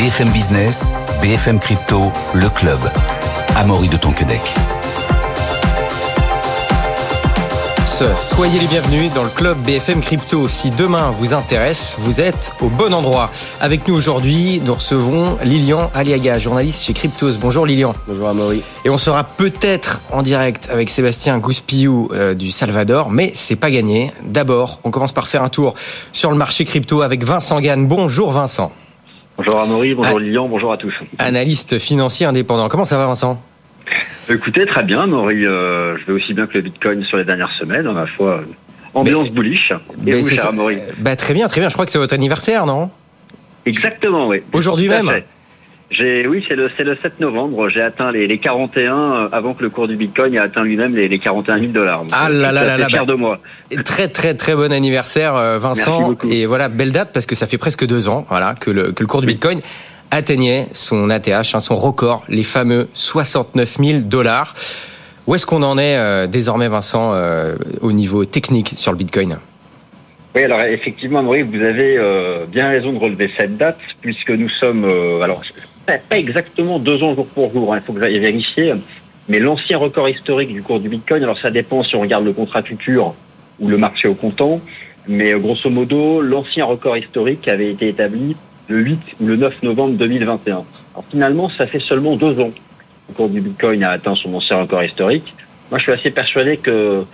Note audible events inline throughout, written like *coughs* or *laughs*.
BFM Business, BFM Crypto, le club. Amaury de Tonquedec. Soyez les bienvenus dans le club BFM Crypto. Si demain vous intéresse, vous êtes au bon endroit. Avec nous aujourd'hui, nous recevons Lilian Aliaga, journaliste chez Cryptos. Bonjour Lilian. Bonjour Amaury. Et on sera peut-être en direct avec Sébastien Gouspiou euh, du Salvador, mais c'est pas gagné. D'abord, on commence par faire un tour sur le marché crypto avec Vincent Gann. Bonjour Vincent. Bonjour Amaury, bonjour ah. Lilian, bonjour à tous. Analyste financier indépendant. Comment ça va Vincent? Écoutez, très bien, Amaury. Euh, je vais aussi bien que le Bitcoin sur les dernières semaines, à ma foi. Ambiance bullish. Et vous, cher Amaury? Bah, Très bien, très bien. Je crois que c'est votre anniversaire, non? Exactement, oui. Aujourd'hui même j'ai, oui, c'est le, c'est le 7 novembre. J'ai atteint les, les 41 euh, avant que le cours du Bitcoin ait atteint lui-même les, les 41 000 dollars. Ah là là là là. Fier bah, de moi. Très très très bon anniversaire, euh, Vincent. Et voilà, belle date parce que ça fait presque deux ans, voilà, que le, que le cours du Bitcoin atteignait son ATH, hein, son record, les fameux 69 000 dollars. Où est-ce qu'on en est euh, désormais, Vincent, au niveau technique sur le Bitcoin? Oui, alors effectivement, Maurice, vous avez bien raison de relever cette date, puisque nous sommes, alors pas exactement deux ans jour pour jour, il hein, faut que j'aille vérifier, mais l'ancien record historique du cours du Bitcoin, alors ça dépend si on regarde le contrat futur ou le marché au comptant, mais grosso modo, l'ancien record historique avait été établi le 8 ou le 9 novembre 2021. Alors finalement, ça fait seulement deux ans que le cours du Bitcoin a atteint son ancien record historique. Moi, je suis assez persuadé que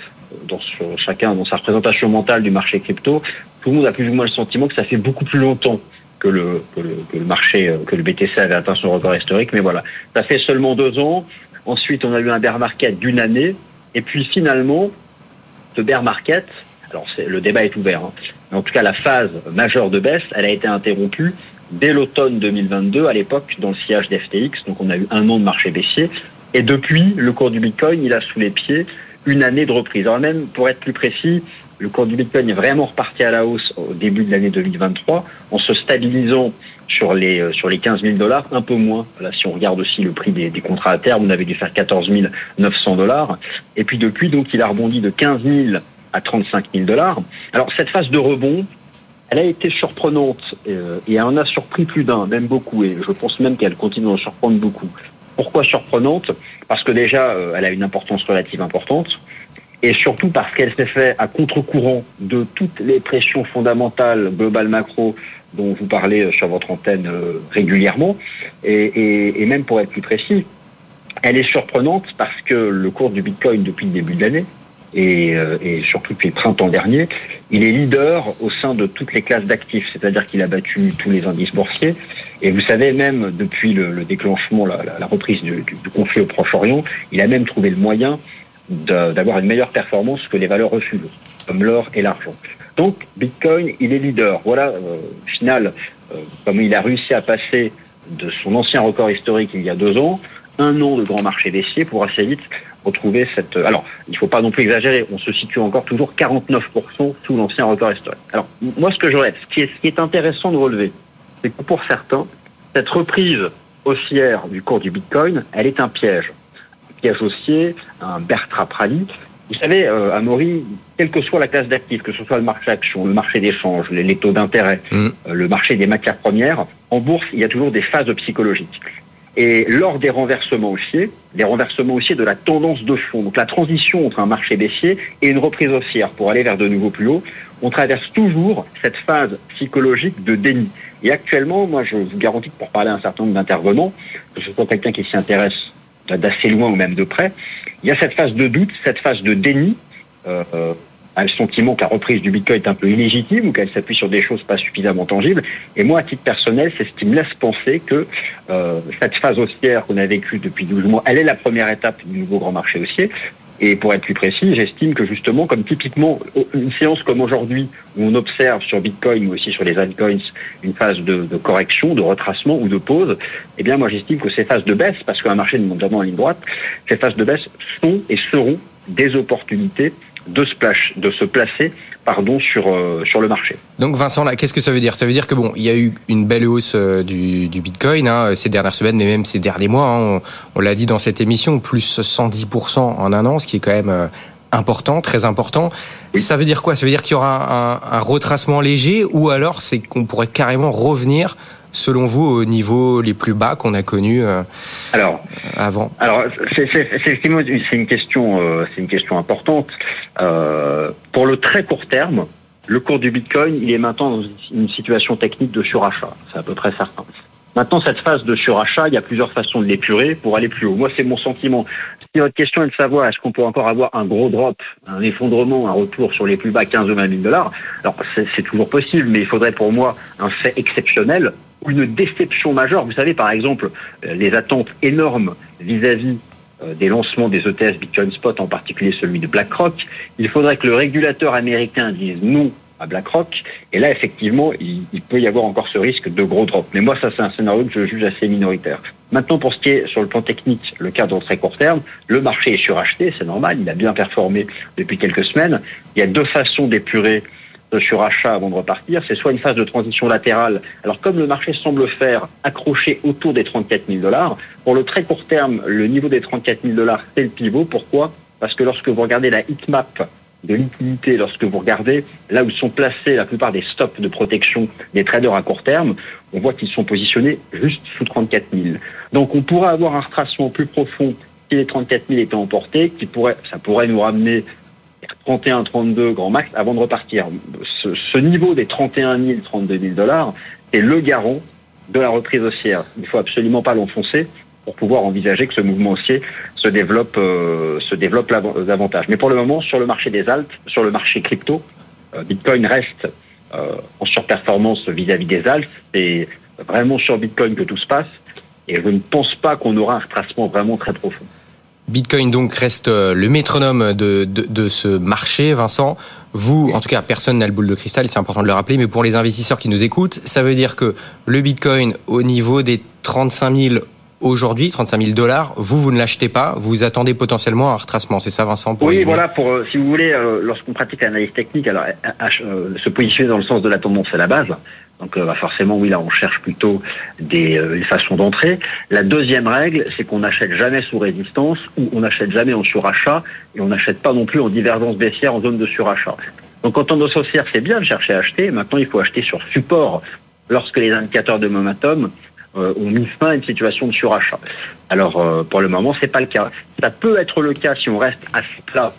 dans chacun dans sa représentation mentale du marché crypto, tout le monde a plus ou moins le sentiment que ça fait beaucoup plus longtemps que le, que le, que le marché, euh, que le BTC avait atteint son record historique. Mais voilà, ça fait seulement deux ans. Ensuite, on a eu un bear market d'une année. Et puis finalement, ce bear market, alors le débat est ouvert, hein, mais en tout cas la phase majeure de baisse, elle a été interrompue dès l'automne 2022, à l'époque, dans le sillage d'FTX. Donc on a eu un an de marché baissier. Et depuis, le cours du Bitcoin, il a sous les pieds une année de reprise. Alors même, pour être plus précis, le cours du Bitcoin est vraiment reparti à la hausse au début de l'année 2023, en se stabilisant sur les euh, sur les 15 000 dollars, un peu moins. Là, si on regarde aussi le prix des, des contrats à terme, on avait dû faire 14 900 dollars. Et puis depuis, donc, il a rebondi de 15 000 à 35 000 dollars. Alors cette phase de rebond, elle a été surprenante euh, et elle en a surpris plus d'un, même beaucoup. Et je pense même qu'elle continue d'en surprendre beaucoup. Pourquoi surprenante? Parce que déjà, euh, elle a une importance relative importante et surtout parce qu'elle s'est faite à contre-courant de toutes les pressions fondamentales globales macro dont vous parlez euh, sur votre antenne euh, régulièrement. Et, même pour être plus précis, elle est surprenante parce que le cours du Bitcoin depuis le début de l'année, et, euh, et, surtout depuis le printemps dernier, il est leader au sein de toutes les classes d'actifs, c'est-à-dire qu'il a battu tous les indices boursiers. Et vous savez, même depuis le, déclenchement, la, reprise du, du conflit au Proche-Orient, il a même trouvé le moyen d'avoir une meilleure performance que les valeurs refuges, comme l'or et l'argent. Donc Bitcoin, il est leader. Voilà, euh, final, euh, comme il a réussi à passer de son ancien record historique il y a deux ans, un an de grand marché baissier pour assez vite retrouver cette... Alors, il ne faut pas non plus exagérer, on se situe encore toujours 49% sous l'ancien record historique. Alors, moi, ce que je relève, ce qui est, ce qui est intéressant de relever, c'est que pour certains, cette reprise haussière du cours du Bitcoin, elle est un piège associé à un Bertrand Rally. Vous savez, euh, à Maury, quelle que soit la classe d'actifs, que ce soit le marché action, le marché d'échange, les, taux d'intérêt, mm. euh, le marché des matières premières, en bourse, il y a toujours des phases psychologiques. Et lors des renversements haussiers, des renversements haussiers de la tendance de fond, donc la transition entre un marché baissier et une reprise haussière pour aller vers de nouveaux plus hauts, on traverse toujours cette phase psychologique de déni. Et actuellement, moi, je vous garantis que pour parler à un certain nombre d'intervenants, que ce soit quelqu'un qui s'y intéresse d'assez loin ou même de près, il y a cette phase de doute, cette phase de déni, euh, un sentiment que la reprise du Bitcoin est un peu illégitime ou qu'elle s'appuie sur des choses pas suffisamment tangibles. Et moi, à titre personnel, c'est ce qui me laisse penser que euh, cette phase haussière qu'on a vécue depuis 12 mois, elle est la première étape du nouveau grand marché haussier. Et pour être plus précis, j'estime que justement, comme typiquement une séance comme aujourd'hui, où on observe sur Bitcoin, mais aussi sur les altcoins, une phase de, de, correction, de retracement ou de pause, eh bien moi j'estime que ces phases de baisse, parce qu'un marché ne monte jamais en ligne droite, ces phases de baisse sont et seront des opportunités de se, de se placer pardon, sur, euh, sur le marché. Donc Vincent, là, qu'est-ce que ça veut dire? Ça veut dire que bon, il y a eu une belle hausse euh, du, du Bitcoin hein, ces dernières semaines, mais même ces derniers mois. Hein, on, l'a dit dans cette émission, plus 110% en un an, ce qui est quand même euh, important, très important. Ça veut dire quoi? Ça veut dire qu'il y aura un, un, retracement léger, ou alors c'est qu'on pourrait carrément revenir selon vous, au niveau les plus bas qu'on a connus euh, alors, avant Alors, c'est une question, euh, c'est une question importante. Euh, pour le très court terme, le cours du Bitcoin, il est maintenant dans une situation technique de surachat. C'est à peu près certain. Maintenant, cette phase de surachat, il y a plusieurs façons de l'épurer pour aller plus haut. Moi, c'est mon sentiment. Si votre question est de savoir est-ce qu'on peut encore avoir un gros drop, un effondrement, un retour sur les plus bas 15 ou 20 000 dollars, alors c'est toujours possible, mais il faudrait pour moi un fait exceptionnel une déception majeure. Vous savez, par exemple, euh, les attentes énormes vis-à-vis euh, des lancements des ETF Bitcoin Spot, en particulier celui de BlackRock, il faudrait que le régulateur américain dise non à BlackRock. Et là, effectivement, il, peut y avoir encore ce risque de gros drop. Mais moi, ça, c'est un scénario que je juge assez minoritaire. Maintenant, pour ce qui est sur le plan technique, le cadre très court terme, le marché est suracheté, c'est normal, il a bien performé depuis quelques semaines. Il y a deux façons d'épurer de surachat avant de repartir. C'est soit une phase de transition latérale. Alors, comme le marché semble faire accrocher autour des 34 000 dollars, pour le très court terme, le niveau des 34 000 dollars, c'est le pivot. Pourquoi? Parce que lorsque vous regardez la heatmap de liquidité lorsque vous regardez là où sont placés la plupart des stops de protection des traders à court terme, on voit qu'ils sont positionnés juste sous 34 000. Donc on pourrait avoir un retracement plus profond si les 34 000 étaient emportés, qui pourrait, ça pourrait nous ramener 31, 32 grand max avant de repartir. Ce, ce niveau des 31 000, 32 000 dollars est le garant de la reprise haussière. Il ne faut absolument pas l'enfoncer pour pouvoir envisager que ce mouvement haussier se développe, euh, se développe davantage. Mais pour le moment, sur le marché des altes, sur le marché crypto, euh, Bitcoin reste euh, en surperformance vis-à-vis des altes. C'est vraiment sur Bitcoin que tout se passe. Et je ne pense pas qu'on aura un retracement vraiment très profond. Bitcoin donc reste le métronome de, ce marché, Vincent. Vous, en tout cas, personne n'a le boule de cristal, c'est important de le rappeler, mais pour les investisseurs qui nous écoutent, ça veut dire que le Bitcoin au niveau des 35 000 aujourd'hui, 35 000 dollars, vous, vous ne l'achetez pas, vous attendez potentiellement un retracement, c'est ça Vincent Oui, voilà, pour, euh, si vous voulez, euh, lorsqu'on pratique l'analyse technique, alors euh, se positionner dans le sens de la tendance, c'est la base. Donc bah, forcément, oui, là, on cherche plutôt des, façons d'entrer. La deuxième règle, c'est qu'on n'achète jamais sous résistance ou on n'achète jamais en surachat et on n'achète pas non plus en divergence baissière en zone de surachat. Donc en tendance haussière, c'est bien de chercher à acheter. Maintenant, il faut acheter sur support lorsque les indicateurs de momentum euh, ont mis fin à une situation de surachat. Alors euh, pour le moment, c'est pas le cas. Ça peut être le cas si on reste assez plat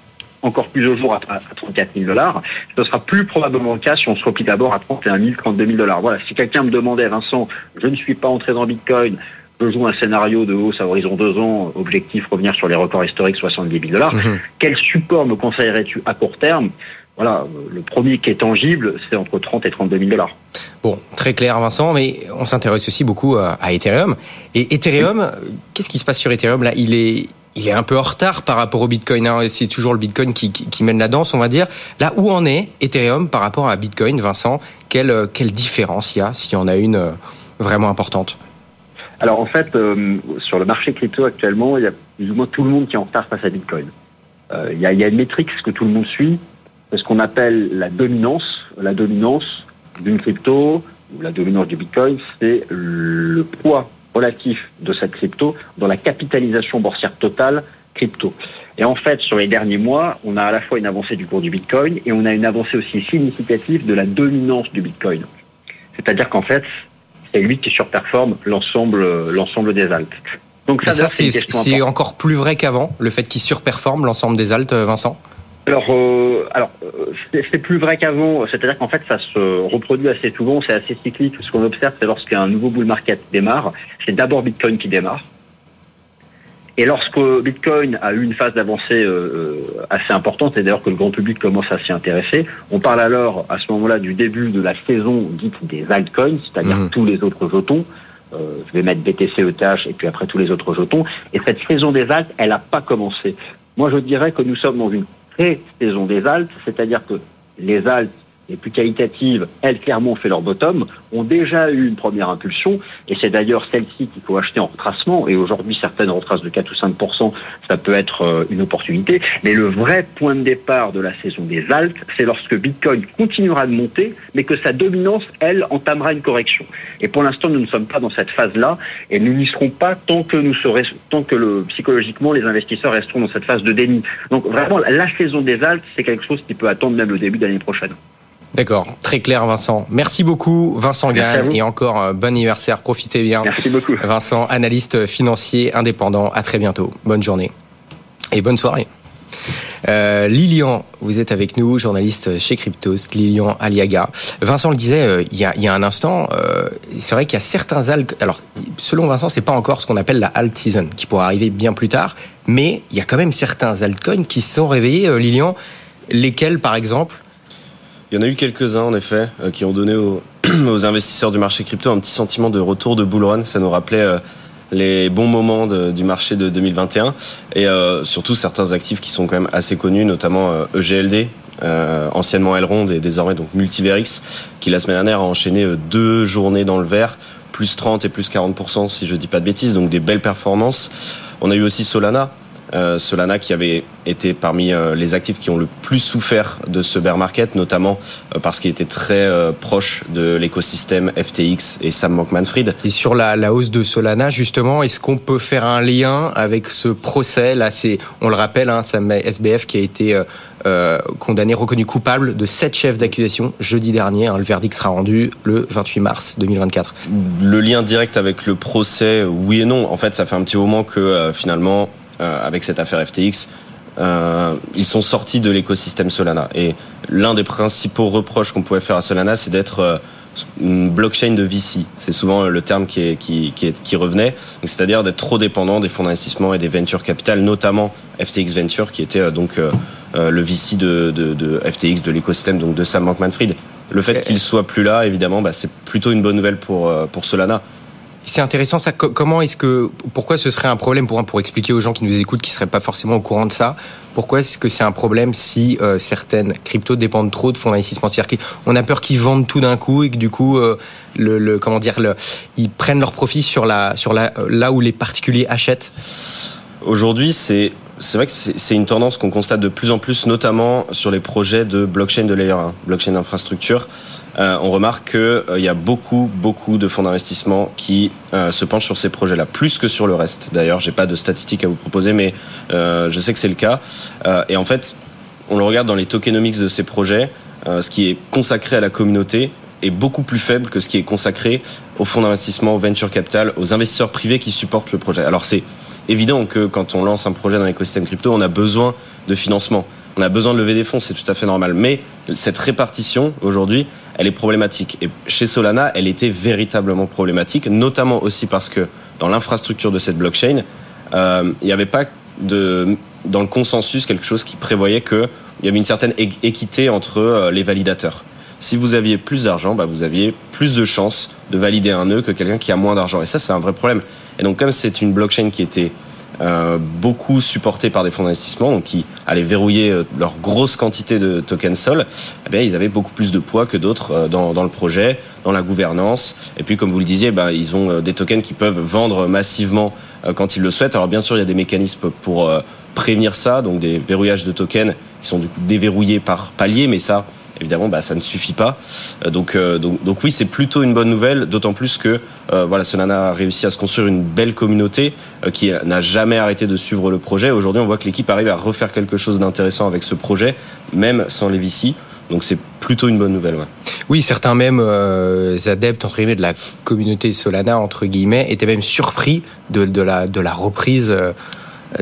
encore plus au jour à, 34 000 dollars. Ce sera plus probablement le cas si on se replie d'abord à 31 000, 32 000 dollars. Voilà. Si quelqu'un me demandait, Vincent, je ne suis pas entré dans Bitcoin, je joue un scénario de hausse à horizon deux ans, objectif revenir sur les records historiques 70 000 dollars. Mhm. Quel support me conseillerais-tu à court terme? Voilà, le premier qui est tangible, c'est entre 30 et 32 000 dollars. Bon, très clair, Vincent, mais on s'intéresse aussi beaucoup à, Ethereum. Et Ethereum, qu'est-ce qui se passe sur Ethereum là? Il est il est un peu en retard par rapport au Bitcoin. Hein. C'est toujours le Bitcoin qui, qui, mène la danse, on va dire. Là, où en est Ethereum par rapport à Bitcoin, Vincent? Quelle, quelle différence il y a, s'il y en a une euh, vraiment importante? Alors, en fait, euh, sur le marché crypto actuellement, il y a plus ou moins tout le monde qui est en retard face à Bitcoin. Euh, il, y a, il y a une métrique que tout le monde suit, ce qu'on appelle la dominance. La dominance d'une crypto ou la dominance du Bitcoin, c'est le poids relatif de cette crypto dans la capitalisation boursière totale crypto. Et en fait, sur les derniers mois, on a à la fois une avancée du cours du Bitcoin et on a une avancée aussi significative de la dominance du Bitcoin. C'est-à-dire qu'en fait, c'est lui qui surperforme l'ensemble, l'ensemble des altes. Donc ça, c'est encore plus vrai qu'avant, le fait qu'il surperforme l'ensemble des altes, Vincent? Alors, euh, alors euh, c'est plus vrai qu'avant. C'est-à-dire qu'en fait, ça se reproduit assez souvent. C'est assez cyclique. Ce qu'on observe, c'est lorsqu'un nouveau bull market démarre, c'est d'abord Bitcoin qui démarre. Et lorsque Bitcoin a eu une phase d'avancée euh, assez importante, et d'ailleurs que le grand public commence à s'y intéresser, on parle alors à ce moment-là du début de la saison dite des altcoins, c'est-à-dire mmh. tous les autres jetons. je vais mettre BTC, ETH et puis après tous les autres jetons. Et cette saison des altes, elle n'a pas commencé. Moi, je dirais que nous sommes dans une saison des Alpes, c'est-à-dire que les Alpes les plus qualitatives, elles clairement ont fait leur bottom, ont déjà eu une première impulsion, et c'est d'ailleurs celle-ci qu'il faut acheter en retracement, et aujourd'hui certaines retraces de 4 ou 5% ça peut être euh, une opportunité, mais le vrai point de départ de la saison des Alpes, c'est lorsque Bitcoin continuera de monter, mais que sa dominance, elle, entamera une correction. Et pour l'instant, nous ne sommes pas dans cette phase-là, et nous n'y serons pas tant que nous serons, tant que le, psychologiquement les investisseurs resteront dans cette phase de déni. Donc vraiment, la saison des Alpes, c'est quelque chose qui peut attendre même le début de l'année prochaine. D'accord, très clair Vincent. Merci beaucoup Vincent Gall et encore euh, bon anniversaire, profitez bien. Merci beaucoup. Vincent, analyste financier indépendant, à très bientôt. Bonne journée et bonne soirée. Euh, Lilian, vous êtes avec nous, journaliste chez Cryptos, Lilian Aliaga. Vincent le disait euh, il, y a, il, y a, un instant, euh, c'est vrai qu'il y a certains alg. Alors, selon Vincent, c'est pas encore ce qu'on appelle la alt season, qui pourra arriver bien plus tard, mais il y a quand même certains altcoins qui se sont réveillés. Lilian, lesquels par exemple? Il y en a eu quelques-uns, en effet, euh, qui ont donné aux, *clears throat* investisseurs du marché crypto un petit sentiment de retour de bull run. Ça nous rappelait euh, les bons moments du marché de 2021 et euh, surtout certains actifs qui sont quand même assez connus, notamment EGLD, euh, anciennement Elrond et désormais donc Multiverix, qui la semaine dernière a enchaîné deux journées dans le vert, plus 30 et plus 40% si je dis pas de bêtises, donc des belles performances. On a eu aussi Solana, euh, Solana qui avait été parmi euh, les actifs qui ont le plus souffert de ce bear market, notamment euh, parce qu'il était très proche de l'écosystème FTX et Sam Bankman-Fried. Et sur la, la, hausse de Solana, justement, est-ce qu'on peut faire un lien avec ce procès? Là, c'est, on le rappelle, hein, Sam SBF qui a été condamné, reconnu coupable de sept chefs d'accusation jeudi dernier. Hein, le verdict sera rendu le 28 mars 2024. Le lien direct avec le procès, oui et non. En fait, ça fait un petit moment que finalement avec cette affaire FTX, euh, ils sont sortis de l'écosystème Solana. Et l'un des principaux reproches qu'on pouvait faire à Solana, c'est d'être euh, une blockchain de VC. C'est souvent le terme qui, est, qui, qui, est, qui revenait. C'est-à-dire d'être trop dépendant des fonds d'investissement et des venture capital, notamment FTX Venture, qui était donc euh, le VC de, de, de, FTX, de l'écosystème donc de Sam Bankman-Fried. Le fait qu'il soit plus là, évidemment, bah, c'est plutôt une bonne nouvelle pour, pour Solana. C'est intéressant ça. Comment est-ce que pourquoi ce serait un problème pour pour expliquer aux gens qui nous écoutent qui seraient pas forcément au courant de ça Pourquoi est-ce que c'est un problème si euh, certaines cryptos dépendent trop de fonds d'investissement? C'est-à-dire qu'on a peur qu'ils vendent tout d'un coup et que du coup euh, le, comment dire le, ils prennent leur profit sur la sur la là où les particuliers achètent? Aujourd'hui, c'est c'est vrai que c'est une tendance qu'on constate de plus en plus, notamment sur les projets de blockchain de layer 1, blockchain d'infrastructure euh, on remarque qu'il euh, y a beaucoup, beaucoup de fonds d'investissement qui euh, se penchent sur ces projets-là, plus que sur le reste. D'ailleurs, j'ai pas de statistiques à vous proposer, mais je sais que c'est le cas. Et en fait, on le regarde dans les tokenomics de ces projets, ce qui est consacré à la communauté est beaucoup plus faible que ce qui est consacré aux fonds d'investissement, aux venture capital, aux investisseurs privés qui supportent le projet. Alors c'est évident que quand on lance un projet dans l'écosystème crypto, on a besoin de financement. On a besoin de lever des fonds, c'est tout à fait normal. Mais cette répartition, aujourd'hui, elle est problématique. Et chez Solana, elle était véritablement problématique, notamment aussi parce que dans l'infrastructure de cette blockchain, euh, il n'y avait pas dans le consensus quelque chose qui prévoyait qu'il y avait une certaine équité entre euh, les validateurs. Si vous aviez plus d'argent, bah vous aviez plus de chances de valider un nœud que quelqu'un qui a moins d'argent. Et ça, c'est un vrai problème. Et donc, comme c'est une blockchain qui était euh, beaucoup supportés par des fonds d'investissement, donc qui allaient verrouiller euh, leur grosse quantité de tokens Sol, eh bien, ils avaient beaucoup plus de poids que d'autres euh, dans, le projet, dans la gouvernance. Et puis, comme vous le disiez, ben, ils ont des tokens qui peuvent vendre massivement quand ils le souhaitent. Alors, bien sûr, il y a des mécanismes pour prévenir ça, donc des verrouillages de tokens qui sont déverrouillés par palier, mais ça, évidemment, bah, ça ne suffit pas. Euh, donc, euh, donc, donc, oui, c'est plutôt une bonne nouvelle, d'autant plus que euh, voilà, Solana a réussi à se construire une belle communauté qui n'a jamais arrêté de suivre le projet. Aujourd'hui, on voit que l'équipe arrive à refaire quelque chose d'intéressant avec ce projet, même sans les VC. Donc c'est plutôt une bonne nouvelle. Ouais. Oui, certains même euh, adeptes entre guillemets de la communauté Solana entre guillemets étaient même surpris de, de la de la reprise. Euh,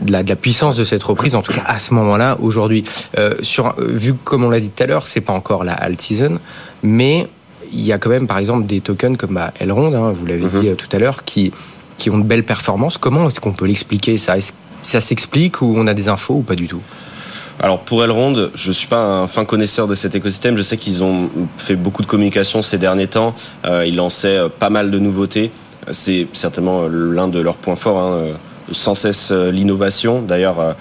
de la, de la, puissance de cette reprise, en tout cas à ce moment-là, aujourd'hui. Euh, sur, vu comme on l'a dit tout à l'heure, c'est pas encore la alt season, mais il y a quand même, par exemple, des tokens comme bah, Elrond, hein, vous l'avez mm -hmm. dit euh, tout à l'heure, qui, qui ont de belles performances. Comment est-ce qu'on peut l'expliquer ça? Est-ce, Ça s'explique ou on a des infos ou pas du tout? Alors pour Elrond, je suis pas un fin connaisseur de cet écosystème. Je sais qu'ils ont fait beaucoup de communication ces derniers temps. Euh, ils lançaient pas mal de nouveautés. C'est certainement l'un de leurs points forts. Hein sans cesse l'innovation. D'ailleurs,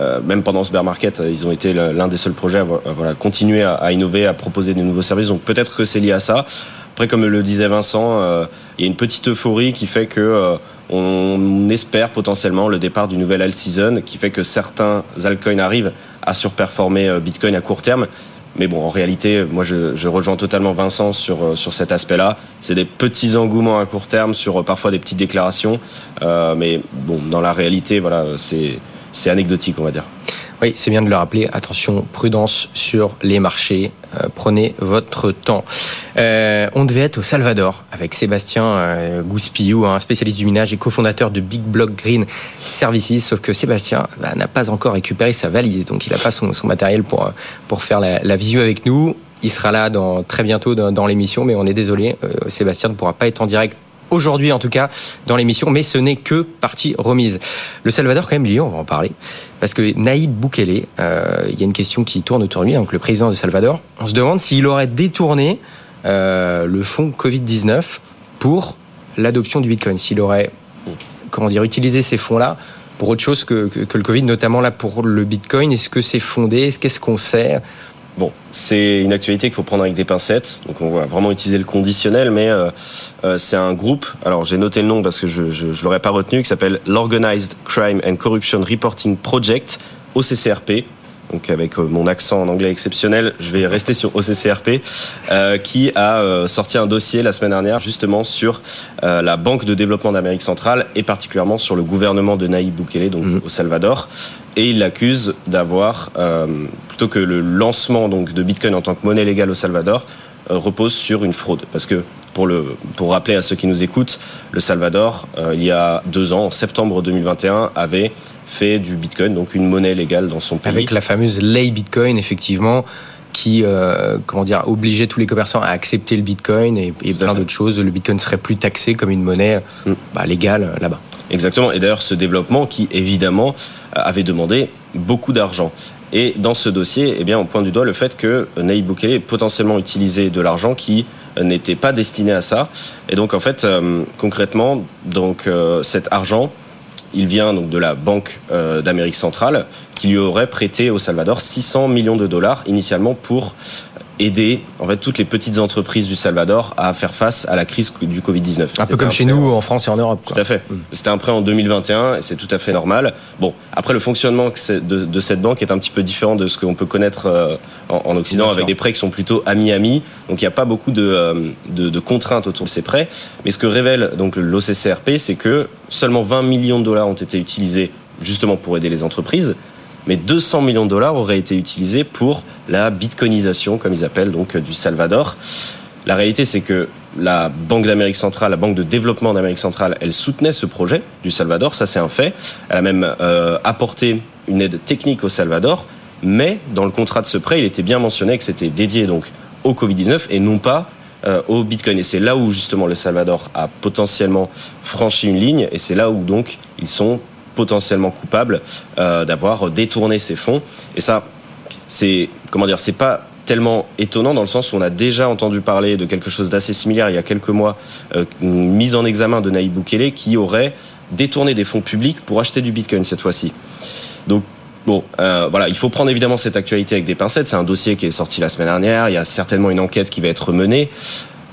euh, même pendant ce bear market, ils ont été l'un des seuls projets à voilà, continuer à, innover, à proposer de nouveaux services. Donc peut-être que c'est lié à ça. Après, comme le disait Vincent, euh, il y a une petite euphorie qui fait que euh, on espère potentiellement le départ d'une nouvelle alt season, qui fait que certains altcoins arrivent à surperformer Bitcoin à court terme. Mais bon, en réalité, moi, je, rejoins totalement Vincent sur, sur cet aspect-là. C'est des petits engouements à court terme sur parfois des petites déclarations. Euh, mais bon, dans la réalité, voilà, c'est c'est anecdotique, on va dire. Oui, c'est bien de le rappeler. Attention, prudence sur les marchés. Euh, prenez votre temps. Euh, on devait être au Salvador avec Sébastien euh, Gouspillou, un spécialiste du minage et cofondateur de Big Block Green Services. Sauf que Sébastien bah, n'a pas encore récupéré sa valise, donc il n'a pas son, matériel pour, pour faire la, la avec nous. Il sera là très bientôt dans, l'émission, mais on est désolé, Sébastien ne pourra pas être en direct aujourd'hui en tout cas dans l'émission, mais ce n'est que partie remise. Le Salvador quand même lié, on va en parler, parce que Naïb Boukele, euh, il y a une question qui tourne autour de lui, donc le président de Salvador, on se demande s'il aurait détourné euh, le fonds Covid-19 pour l'adoption du Bitcoin, s'il aurait, comment dire, utilisé ces fonds-là pour autre chose que, que, que, le Covid, notamment là pour le Bitcoin. Est-ce que c'est fondé? Qu'est-ce qu'on sait Bon, c'est une actualité qu'il faut prendre avec des pincettes. Donc on va vraiment utiliser le conditionnel, mais euh, euh, c'est un groupe. Alors j'ai noté le nom parce que je, je l'aurais pas retenu, qui s'appelle l'Organized Crime and Corruption Reporting Project, OCCRP donc avec euh, mon accent en anglais exceptionnel, je vais rester sur OCCRP, euh, qui a euh, sorti un dossier la semaine dernière justement sur la Banque de développement d'Amérique centrale et particulièrement sur le gouvernement de Nayib Bukele, donc mhm. au Salvador. Et il l'accuse d'avoir, plutôt que le lancement donc de Bitcoin en tant que monnaie légale au Salvador, repose sur une fraude. Parce que pour, le, pour rappeler à ceux qui nous écoutent, le Salvador, il y a deux ans, en septembre 2021, avait fait du Bitcoin, donc une monnaie légale dans son pays. Avec la fameuse lei Bitcoin, effectivement, qui euh, comment dire obligeait tous les commerçants à accepter le Bitcoin et, plein d'autres choses. Le Bitcoin serait plus taxé comme une monnaie mm. bah, légale euh, là-bas. Exactement. Et d'ailleurs, ce développement qui évidemment euh, avait demandé beaucoup d'argent. Et dans ce dossier, eh bien, on pointe du doigt le fait que Nayib Bukele ait potentiellement utilisé de l'argent qui n'était pas destiné à ça. Et donc, en fait, concrètement, donc cet argent il vient donc de la Banque euh, d'Amérique centrale qui lui aurait prêté au Salvador 600 millions de dollars initialement pour aider en fait toutes les petites entreprises du Salvador à faire face à la crise du Covid-19. Un peu comme chez nous en France et en Europe. Tout à fait. Mm. C'était un prêt en 2021 et c'est tout à fait normal. Bon, après le fonctionnement de, cette banque est un petit peu différent de ce qu'on peut connaître euh, en, Occident avec des prêts qui sont plutôt ami-ami. Donc il n'y a pas beaucoup euh, de, de, contraintes autour de ces prêts. Mais ce que révèle donc l'OCCRP, c'est que seulement 20 millions de dollars ont été utilisés justement pour aider les entreprises mais 200 millions de dollars auraient été utilisés pour la bitcoinisation, comme ils appellent, donc du Salvador. La réalité, c'est que la Banque d'Amérique centrale, la Banque de développement d'Amérique centrale, elle soutenait ce projet du Salvador, ça c'est un fait. Elle a même euh, apporté une aide technique au Salvador, mais dans le contrat de ce prêt, il était bien mentionné que c'était dédié donc au Covid-19 et non pas euh, au Bitcoin. Et c'est là où justement le Salvador a potentiellement franchi une ligne, et c'est là où donc ils sont potentiellement coupable euh, d'avoir détourné ces fonds. Et ça, c'est comment dire, c'est pas tellement étonnant dans le sens où on a déjà entendu parler de quelque chose d'assez similaire il y a quelques mois, euh, une mise en examen de Naïb Boukele qui aurait détourné des fonds publics pour acheter du Bitcoin cette fois-ci. Donc Bon, euh, voilà, il faut prendre évidemment cette actualité avec des pincettes. C'est un dossier qui est sorti la semaine dernière. Il y a certainement une enquête qui va être menée,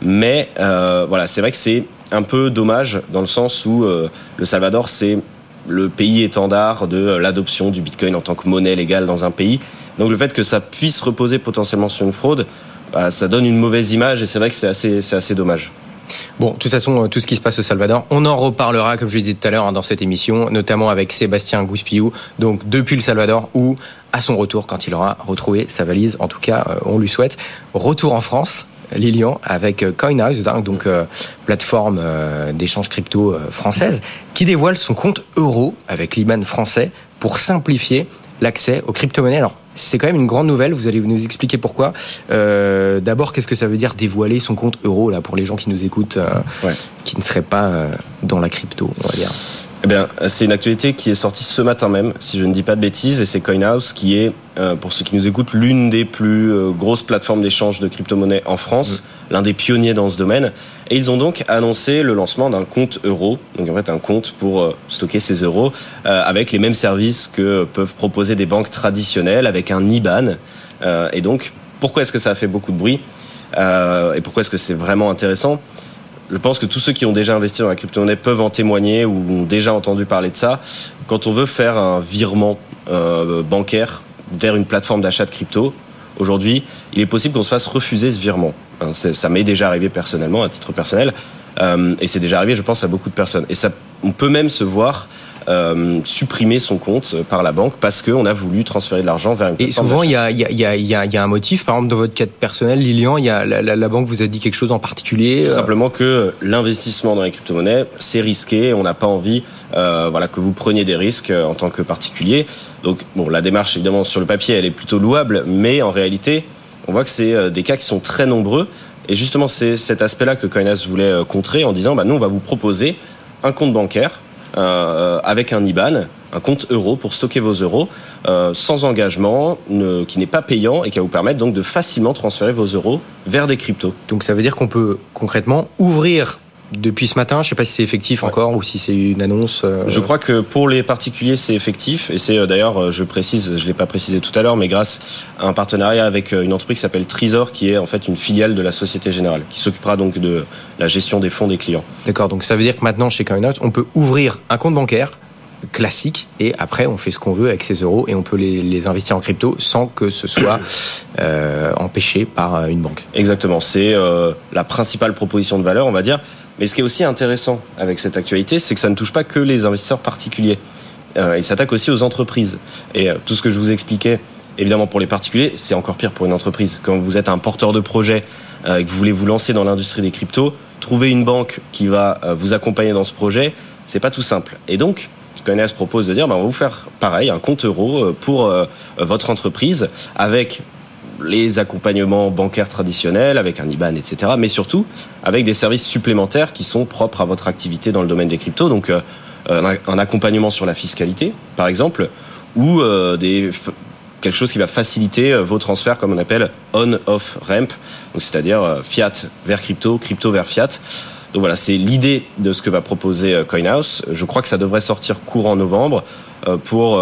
mais voilà, c'est vrai que c'est un peu dommage dans le sens où le Salvador, c'est le pays étendard de l'adoption du Bitcoin en tant que monnaie légale dans un pays. Donc le fait que ça puisse reposer potentiellement sur une fraude, bah, ça donne une mauvaise image et c'est vrai que c'est assez, c'est assez dommage. Bon, de toute façon, tout ce qui se passe au Salvador, on en reparlera, comme je le disais tout à l'heure, hein, dans cette émission, notamment avec Sébastien Gouspillou, donc depuis le Salvador, ou à son retour, quand il aura retrouvé sa valise, en tout cas, euh, on lui souhaite, retour en France, Lilian avec euh, CoinHouse, donc euh, plateforme euh, d'échange crypto française, qui dévoile son compte euro avec l'IBAN français pour simplifier l'accès aux crypto-monnaies. Alors, c'est quand même une grande nouvelle. Vous allez nous expliquer pourquoi. D'abord, qu'est-ce que ça veut dire dévoiler son compte euro là pour les gens qui nous écoutent, qui ne seraient pas dans la crypto, on va dire? Eh bien, c'est une actualité qui est sortie ce matin même, si je ne dis pas de bêtises, et c'est CoinHouse qui est, euh, pour ceux qui nous écoutent, l'une des plus euh, grosses plateformes d'échange de crypto-monnaies en France, mm. l'un des pionniers dans ce domaine. Et ils ont donc annoncé le lancement d'un compte euro, donc en fait un compte pour euh, stocker ces euros, avec les mêmes services que peuvent proposer des banques traditionnelles, avec un IBAN. et donc, pourquoi est-ce que ça a fait beaucoup de bruit? Et pourquoi est-ce que c'est vraiment intéressant? Je pense que tous ceux qui ont déjà investi dans la crypto-monnaie peuvent en témoigner ou ont déjà entendu parler de ça. Quand on veut faire un virement euh, bancaire vers une plateforme d'achat de crypto, aujourd'hui, il est possible qu'on se fasse refuser ce virement. Hein, ça m'est déjà arrivé personnellement, à titre personnel, euh, et c'est déjà arrivé, je pense, à beaucoup de personnes. Et ça, on peut même se voir euh, supprimer son compte par la banque parce qu'on a voulu transférer de l'argent vers une Et souvent, il y a, y, a, y, a, y a, un motif. Par exemple, dans votre cas personnel, Lilian, y a, la, la, banque vous a dit quelque chose en particulier Tout Simplement que l'investissement dans les crypto-monnaies, c'est risqué. On n'a pas envie euh, voilà, que vous preniez des risques en tant que particulier. Donc, bon, la démarche, évidemment, sur le papier, elle est plutôt louable, mais en réalité, on voit que c'est des cas qui sont très nombreux. Et justement, c'est cet aspect-là que Coinbase voulait contrer en disant, bah, nous, on va vous proposer un compte bancaire euh, avec un IBAN, un compte euro pour stocker vos euros euh, sans engagement, qui n'est pas payant et qui va vous permettre donc de facilement transférer vos euros vers des cryptos. Donc ça veut dire qu'on peut concrètement ouvrir depuis ce matin. Je ne sais pas si c'est effectif encore ou si c'est une annonce. Euh, je crois que pour les particuliers, c'est effectif. Et c'est euh, d'ailleurs, euh, je précise, je ne l'ai pas précisé tout à l'heure, mais grâce à un partenariat avec une entreprise qui s'appelle Trisor, qui est en fait une filiale de la Société Générale, qui s'occupera donc de la gestion des fonds des clients. D'accord, donc ça veut dire que maintenant, chez Coinhouse, on peut ouvrir un compte bancaire classique et après on fait ce qu'on veut avec ces euros et on peut les, investir en crypto sans que ce soit *coughs* empêché par une banque. Exactement, c'est la principale proposition de valeur, on va dire. Mais ce qui est aussi intéressant avec cette actualité, c'est que ça ne touche pas que les investisseurs particuliers. Euh, il s'attaque aussi aux entreprises. Et euh, tout ce que je vous expliquais, évidemment pour les particuliers, c'est encore pire pour une entreprise. Quand vous êtes un porteur de projet euh, et que vous voulez vous lancer dans l'industrie des cryptos, trouver une banque qui va vous accompagner dans ce projet, c'est pas tout simple. Et donc, Coinbase propose de dire, ben, on va vous faire pareil, un compte euro pour votre entreprise avec les accompagnements bancaires traditionnels avec un IBAN, etc. Mais surtout avec des services supplémentaires qui sont propres à votre activité dans le domaine des cryptos. Donc euh, un accompagnement sur la fiscalité, par exemple, ou euh, des quelque chose qui va faciliter euh, vos transferts, comme on appelle on-off ramp, c'est-à-dire fiat vers crypto, crypto vers fiat. Donc voilà, c'est l'idée de ce que va proposer CoinHouse. Je crois que ça devrait sortir courant novembre pour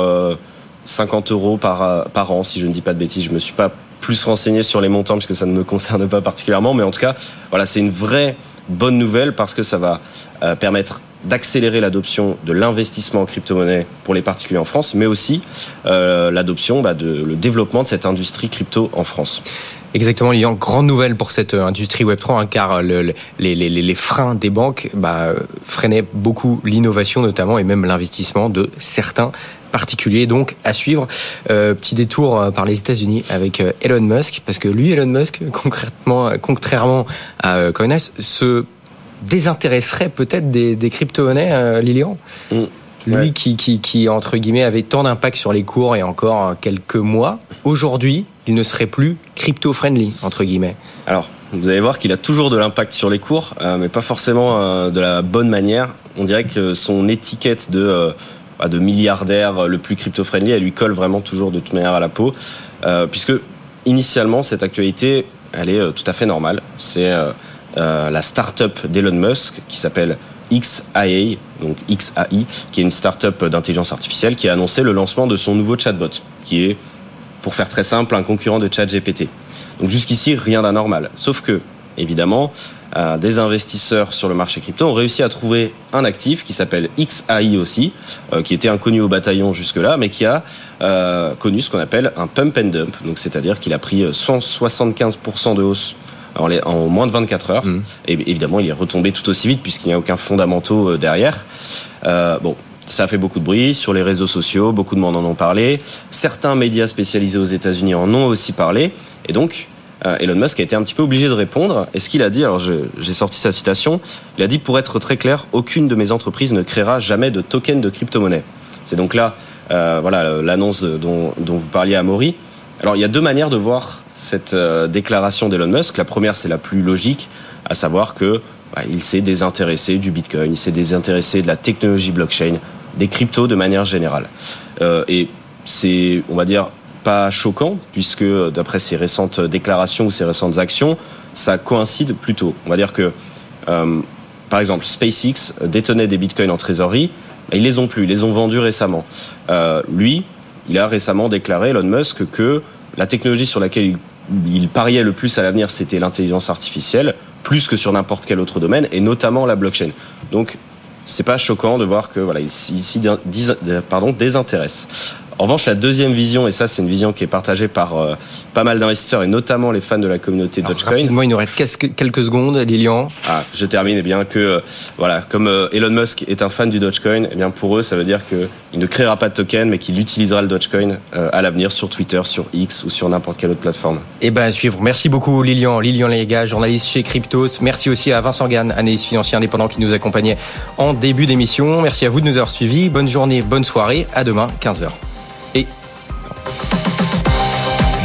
50 euros par, par an, si je ne dis pas de bêtises. Je me suis pas plus renseigné sur les montants puisque ça ne me concerne pas particulièrement. Mais en tout cas, voilà, c'est une vraie bonne nouvelle parce que ça va euh, permettre d'accélérer l'adoption de l'investissement en crypto-monnaie pour les particuliers en France, mais aussi euh, l'adoption, bah, de, le développement de cette industrie crypto en France. Exactement, il y a une grande nouvelle pour cette euh, industrie Web3, hein, car le, les, les, les, freins des banques bah, freinaient beaucoup l'innovation notamment et même l'investissement de certains particulier donc à suivre. Euh, petit détour euh, par les États-Unis avec euh, Elon Musk, parce que lui, Elon Musk, *laughs* concrètement, contrairement à Coinbase, se désintéresserait peut-être des, des crypto-monnaies, Lilian? Mm. Lui qui, qui, qui, entre guillemets, avait tant d'impact sur les cours et encore quelques mois, aujourd'hui, il ne serait plus crypto-friendly, entre guillemets. Alors, vous allez voir qu'il a toujours de l'impact sur les cours, mais pas forcément de la bonne manière. On dirait que son étiquette de de milliardaire le plus crypto-friendly, elle lui colle vraiment toujours de toute manière à la peau, euh, puisque initialement cette actualité, elle est euh, tout à fait normale. C'est euh, la start-up d'Elon Musk qui s'appelle XAI, donc XAI, qui est une start-up d'intelligence artificielle qui a annoncé le lancement de son nouveau chatbot, qui est, pour faire très simple, un concurrent de ChatGPT. Donc jusqu'ici, rien d'anormal. Sauf que, évidemment, euh, des investisseurs sur le marché crypto ont réussi à trouver un actif qui s'appelle XAI aussi, euh, qui était inconnu au bataillon jusque-là, mais qui a euh, connu ce qu'on appelle un pump and dump. C'est-à-dire qu'il a pris 175% de hausse en, en, moins de 24 heures. Mmh. Et évidemment, il est retombé tout aussi vite puisqu'il n'y a aucun fondamentaux derrière. bon, ça a fait beaucoup de bruit sur les réseaux sociaux, beaucoup de monde en ont parlé. Certains médias spécialisés aux États-Unis en ont aussi parlé. Et donc, euh, Elon Musk a été un petit peu obligé de répondre. Et ce qu'il a dit, alors j'ai sorti sa citation, il a dit pour être très clair, aucune de mes entreprises ne créera jamais de token de crypto-monnaie. C'est donc là, euh, voilà, l'annonce dont, vous parliez à Maury. Alors il y a deux manières de voir cette euh, déclaration d'Elon Musk. La première, c'est la plus logique, à savoir que bah, il s'est désintéressé du Bitcoin, il s'est désintéressé de la technologie blockchain, des cryptos de manière générale. et c'est, on va dire, pas choquant, puisque d'après ses récentes déclarations ou ses récentes actions, ça coïncide plutôt. On va dire que, euh, par exemple, SpaceX détenait des bitcoins en trésorerie, et ils les ont plus, ils les ont vendus récemment. Euh, lui, il a récemment déclaré, Elon Musk, que la technologie sur laquelle il, il pariait le plus à l'avenir, c'était l'intelligence artificielle, plus que sur n'importe quel autre domaine, et notamment la blockchain. Donc, c'est pas choquant de voir que voilà, il s'y pardon, désintéresse. En revanche, la deuxième vision, et ça c'est une vision qui est partagée par euh, pas mal d'investisseurs et notamment les fans de la communauté Dogecoin. Moi, il nous reste quelques secondes, Lilian. Ah, je termine. Eh bien que euh, voilà, comme euh, Elon Musk est un fan du Dogecoin, eh bien pour eux, ça veut dire qu'il ne créera pas de token, mais qu'il utilisera le Dogecoin à l'avenir sur Twitter, sur X ou sur n'importe quelle autre plateforme. Eh ben, à suivre. Merci beaucoup, Lilian. Lilian Lega, journaliste chez Cryptos. Merci aussi à Vincent Gann, analyste financier indépendant qui nous accompagnait en début d'émission. Merci à vous de nous avoir suivis. Bonne journée, bonne soirée. À demain, 15h.